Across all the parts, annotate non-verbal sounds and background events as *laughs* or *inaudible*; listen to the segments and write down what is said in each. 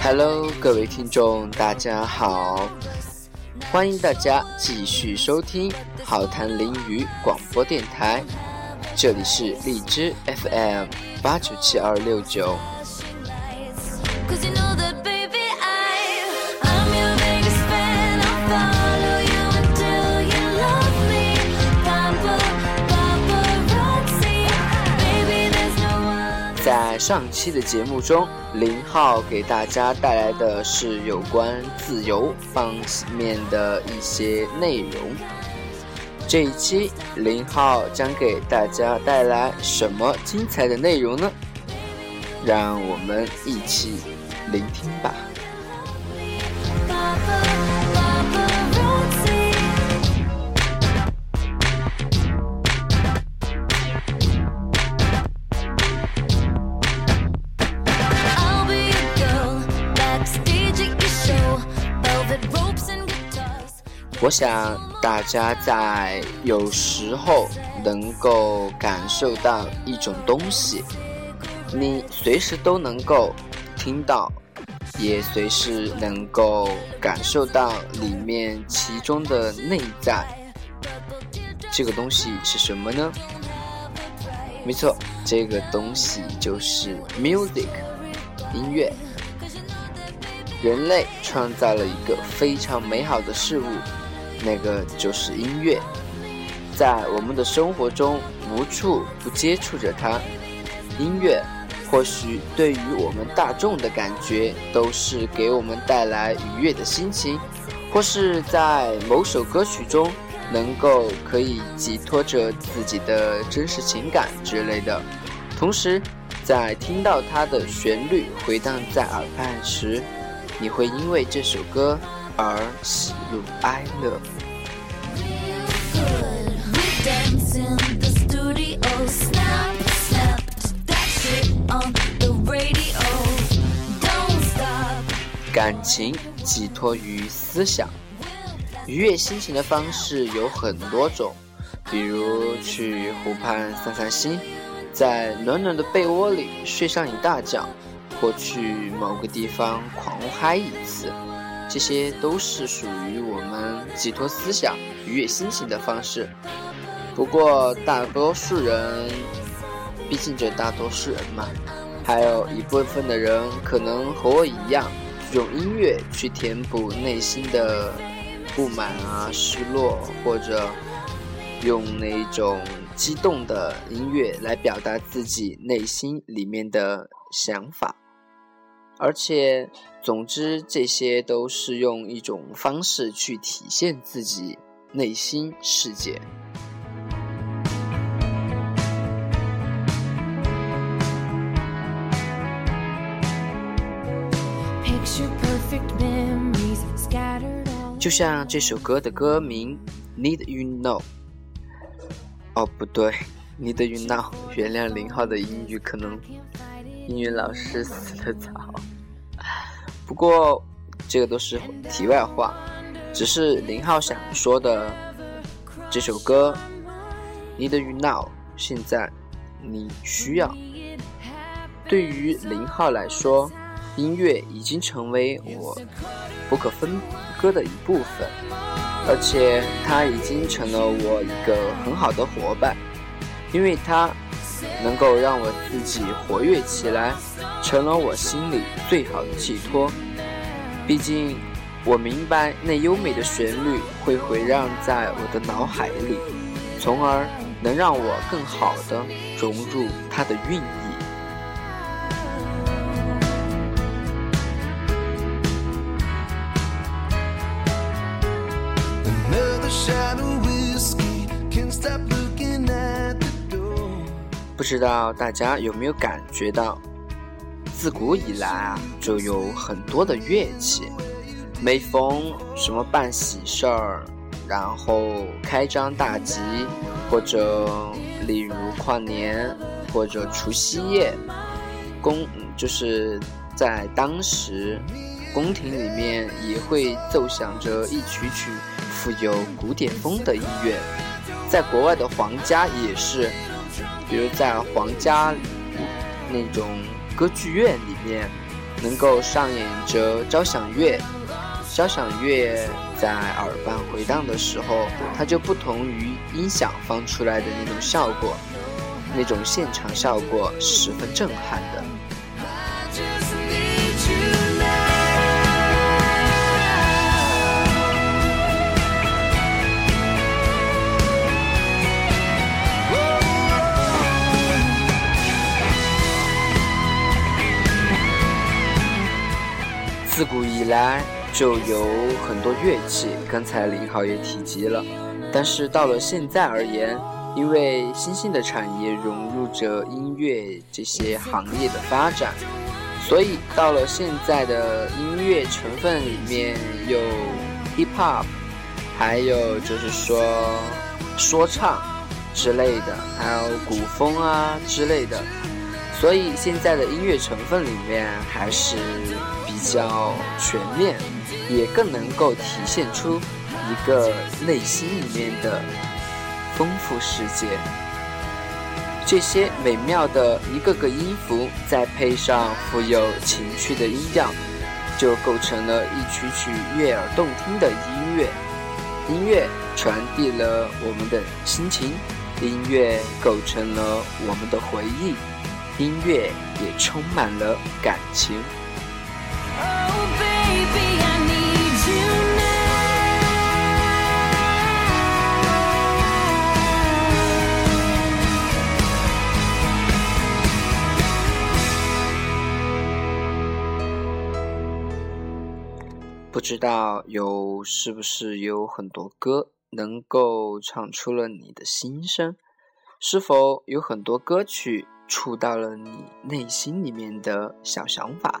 Hello，各位听众，大家好，欢迎大家继续收听好谈淋雨广播电台，这里是荔枝 FM 八九七二六九。上期的节目中，林浩给大家带来的是有关自由方面的一些内容。这一期，林浩将给大家带来什么精彩的内容呢？让我们一起聆听吧。我想大家在有时候能够感受到一种东西，你随时都能够听到，也随时能够感受到里面其中的内在。这个东西是什么呢？没错，这个东西就是 music，音乐。人类创造了一个非常美好的事物。那个就是音乐，在我们的生活中无处不接触着它。音乐或许对于我们大众的感觉都是给我们带来愉悦的心情，或是在某首歌曲中能够可以寄托着自己的真实情感之类的。同时，在听到它的旋律回荡在耳畔时，你会因为这首歌。而喜怒哀乐。感情寄托于思想，愉悦心情的方式有很多种，比如去湖畔散散心，在暖暖的被窝里睡上一大觉，或去某个地方狂嗨一次。这些都是属于我们寄托思想、愉悦心情的方式。不过，大多数人，毕竟这大多数人嘛，还有一部分的人可能和我一样，用音乐去填补内心的不满啊、失落，或者用那种激动的音乐来表达自己内心里面的想法。而且，总之，这些都是用一种方式去体现自己内心世界。就像这首歌的歌名《Need You Know》。哦，不对，《Need You Know》。原谅林浩的英语可能。英语老师死的早，不过这个都是题外话，只是林浩想说的这首歌《Need You Now》，现在你需要。对于林浩来说，音乐已经成为我不可分割的一部分，而且它已经成了我一个很好的伙伴，因为它。能够让我自己活跃起来，成了我心里最好的寄托。毕竟，我明白那优美的旋律会回荡在我的脑海里，从而能让我更好的融入它的韵意。不知道大家有没有感觉到，自古以来啊，就有很多的乐器。每逢什么办喜事儿，然后开张大吉，或者例如跨年，或者除夕夜，宫就是在当时宫廷里面也会奏响着一曲曲富有古典风的音乐，在国外的皇家也是，比如在皇家那种歌剧院里面，能够上演着交响乐。交响乐在耳畔回荡的时候，它就不同于音响放出来的那种效果，那种现场效果十分震撼的。自古以来就有很多乐器，刚才林浩也提及了。但是到了现在而言，因为新兴的产业融入着音乐这些行业的发展，所以到了现在的音乐成分里面有 hip hop，还有就是说说唱之类的，还有古风啊之类的。所以现在的音乐成分里面还是。比较全面，也更能够体现出一个内心里面的丰富世界。这些美妙的一个个音符，再配上富有情趣的音调，就构成了一曲曲悦耳动听的音乐。音乐传递了我们的心情，音乐构成了我们的回忆，音乐也充满了感情。不知道有是不是有很多歌能够唱出了你的心声？是否有很多歌曲触到了你内心里面的小想法？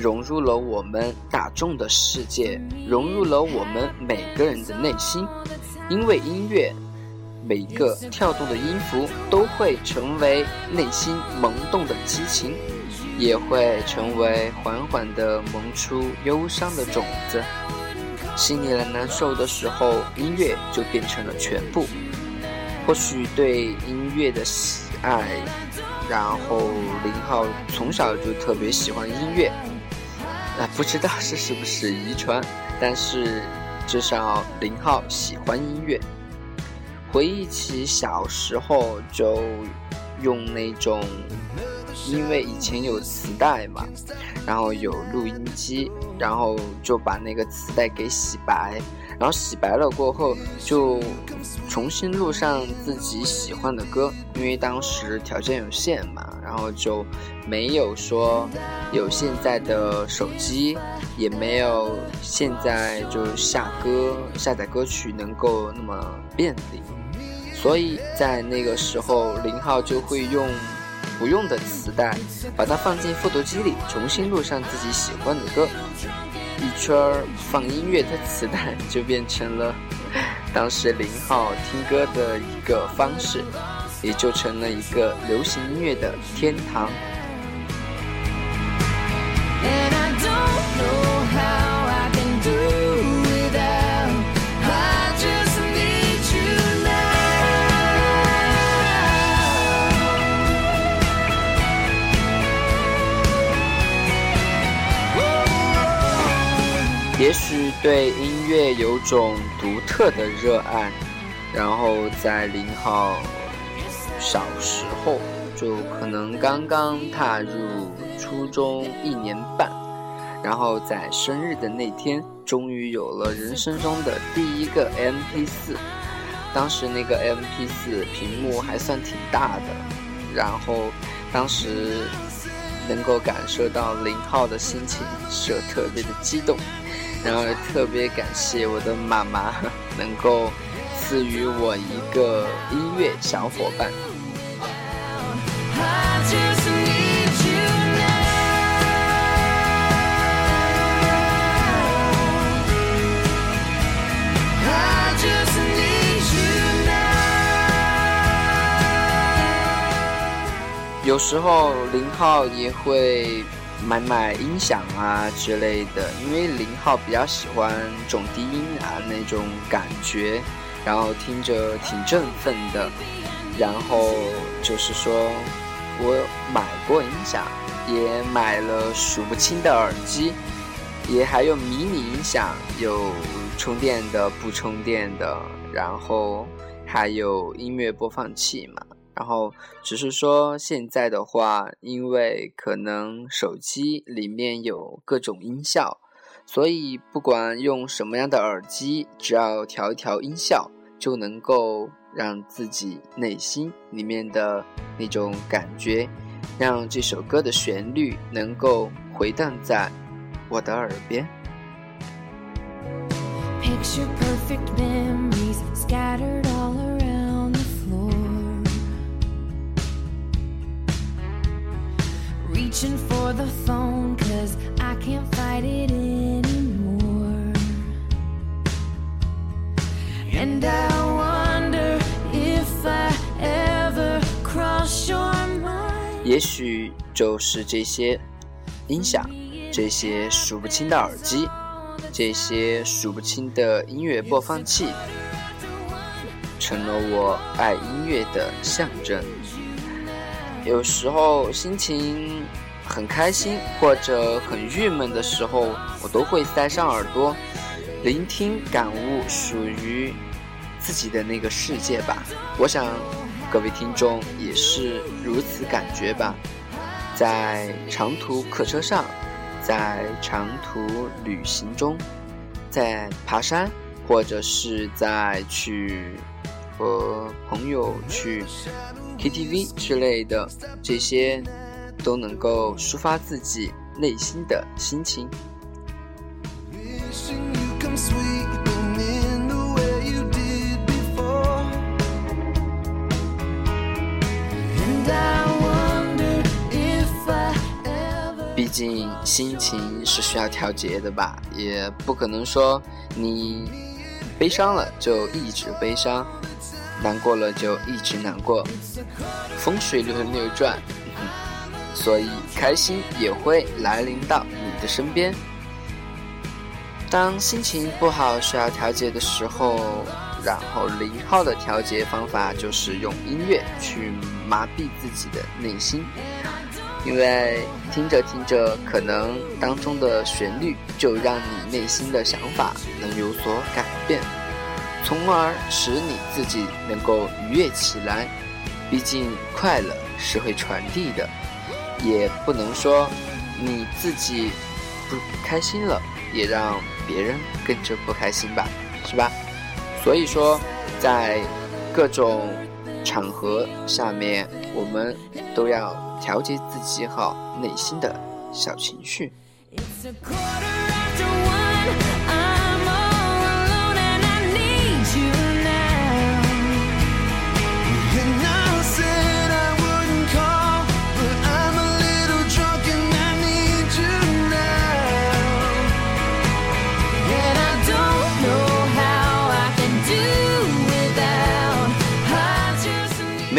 融入了我们大众的世界，融入了我们每个人的内心。因为音乐，每一个跳动的音符都会成为内心萌动的激情，也会成为缓缓地萌出忧伤的种子。心里难受的时候，音乐就变成了全部。或许对音乐的喜爱。然后林浩从小就特别喜欢音乐，啊，不知道这是不是遗传，但是至少林浩喜欢音乐。回忆起小时候，就用那种，因为以前有磁带嘛，然后有录音机，然后就把那个磁带给洗白。然后洗白了过后，就重新录上自己喜欢的歌，因为当时条件有限嘛，然后就没有说有现在的手机，也没有现在就下歌下载歌曲能够那么便利，所以在那个时候，林浩就会用不用的磁带，把它放进复读机里，重新录上自己喜欢的歌。一圈放音乐的磁带就变成了 *laughs* 当时林浩听歌的一个方式，也就成了一个流行音乐的天堂。也许对音乐有种独特的热爱，然后在林浩小时候，就可能刚刚踏入初中一年半，然后在生日的那天，终于有了人生中的第一个 MP 四。当时那个 MP 四屏幕还算挺大的，然后当时。能够感受到零号的心情是特别的激动，然后特别感谢我的妈妈 *laughs* 能够赐予我一个音乐小伙伴。有时候零号也会买买音响啊之类的，因为零号比较喜欢重低音啊那种感觉，然后听着挺振奋的。然后就是说，我买过音响，也买了数不清的耳机，也还有迷你音响，有充电的、不充电的，然后还有音乐播放器嘛。然后只是说现在的话，因为可能手机里面有各种音效，所以不管用什么样的耳机，只要调一调音效，就能够让自己内心里面的那种感觉，让这首歌的旋律能够回荡在我的耳边。也许就是这些音响，这些数不清的耳机，这些数不清的音乐播放器，成了我爱音乐的象征。有时候心情很开心或者很郁闷的时候，我都会塞上耳朵，聆听、感悟属于自己的那个世界吧。我想各位听众也是如此感觉吧。在长途客车上，在长途旅行中，在爬山，或者是在去和朋友去。KTV 之类的，这些都能够抒发自己内心的心情。毕竟心情是需要调节的吧，也不可能说你悲伤了就一直悲伤。难过了就一直难过，风水轮流转，所以开心也会来临到你的身边。当心情不好需要调节的时候，然后零号的调节方法就是用音乐去麻痹自己的内心，因为听着听着，可能当中的旋律就让你内心的想法能有所改变。从而使你自己能够愉悦起来。毕竟快乐是会传递的，也不能说你自己不开心了，也让别人跟着不开心吧，是吧？所以说，在各种场合下面，我们都要调节自己好内心的小情绪。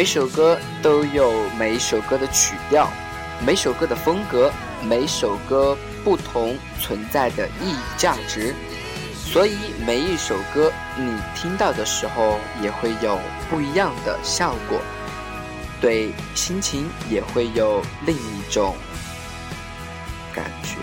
每首歌都有每首歌的曲调，每首歌的风格，每首歌不同存在的意义价值，所以每一首歌你听到的时候也会有不一样的效果，对心情也会有另一种感觉。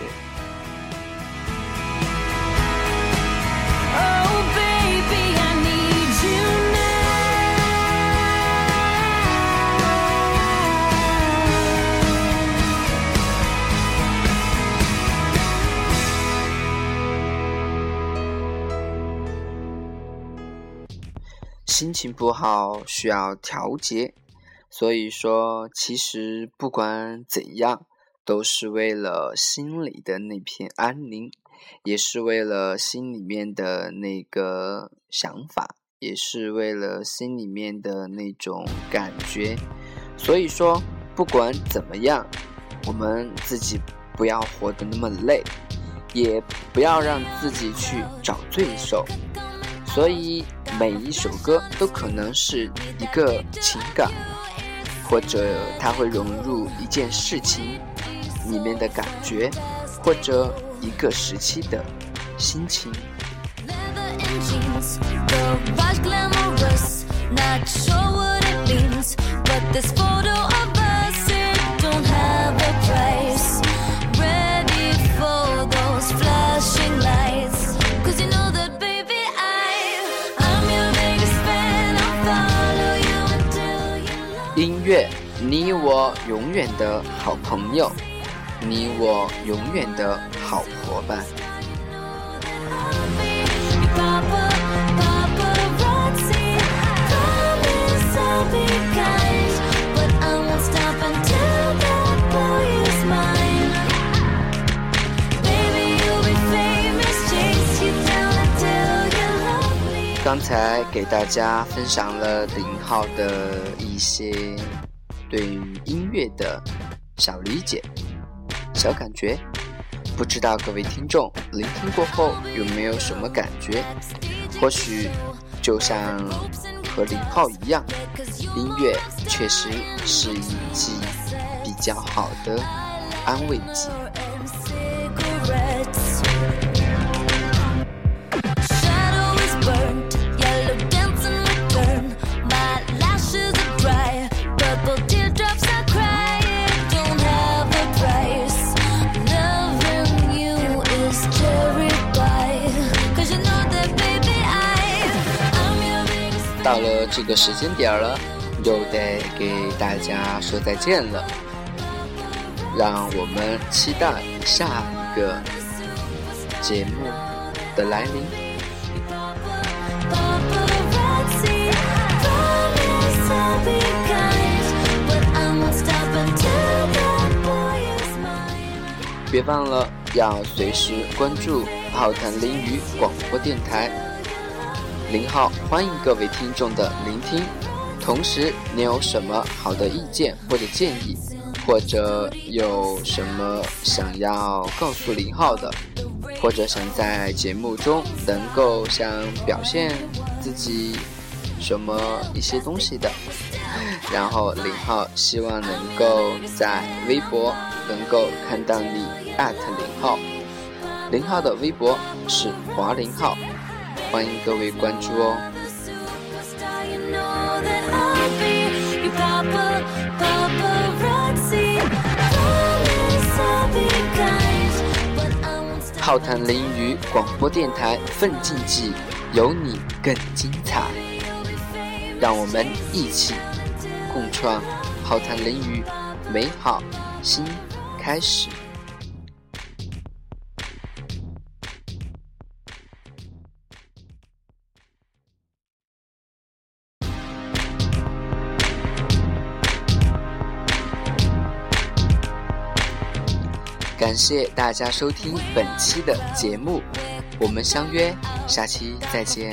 心情不好需要调节，所以说其实不管怎样，都是为了心里的那片安宁，也是为了心里面的那个想法，也是为了心里面的那种感觉。所以说，不管怎么样，我们自己不要活得那么累，也不要让自己去找罪受。所以，每一首歌都可能是一个情感，或者它会融入一件事情里面的感觉，或者一个时期的心情。你我永远的好朋友，你我永远的好伙伴。刚才给大家分享了林浩的一些对于音乐的小理解、小感觉，不知道各位听众聆听过后有没有什么感觉？或许就像和林浩一样，音乐确实是一剂比较好的安慰剂。到了这个时间点了，又得给大家说再见了。让我们期待下一个节目的来临。别忘了要随时关注浩谈林语广播电台。零号，欢迎各位听众的聆听。同时，你有什么好的意见或者建议，或者有什么想要告诉零号的，或者想在节目中能够想表现自己什么一些东西的，然后零号希望能够在微博能够看到你艾特零号，零号的微博是华零号。欢迎各位关注哦！浩谈淋雨广播电台奋进记，有你更精彩。让我们一起共创浩谈淋雨美好新开始。感谢大家收听本期的节目，我们相约下期再见。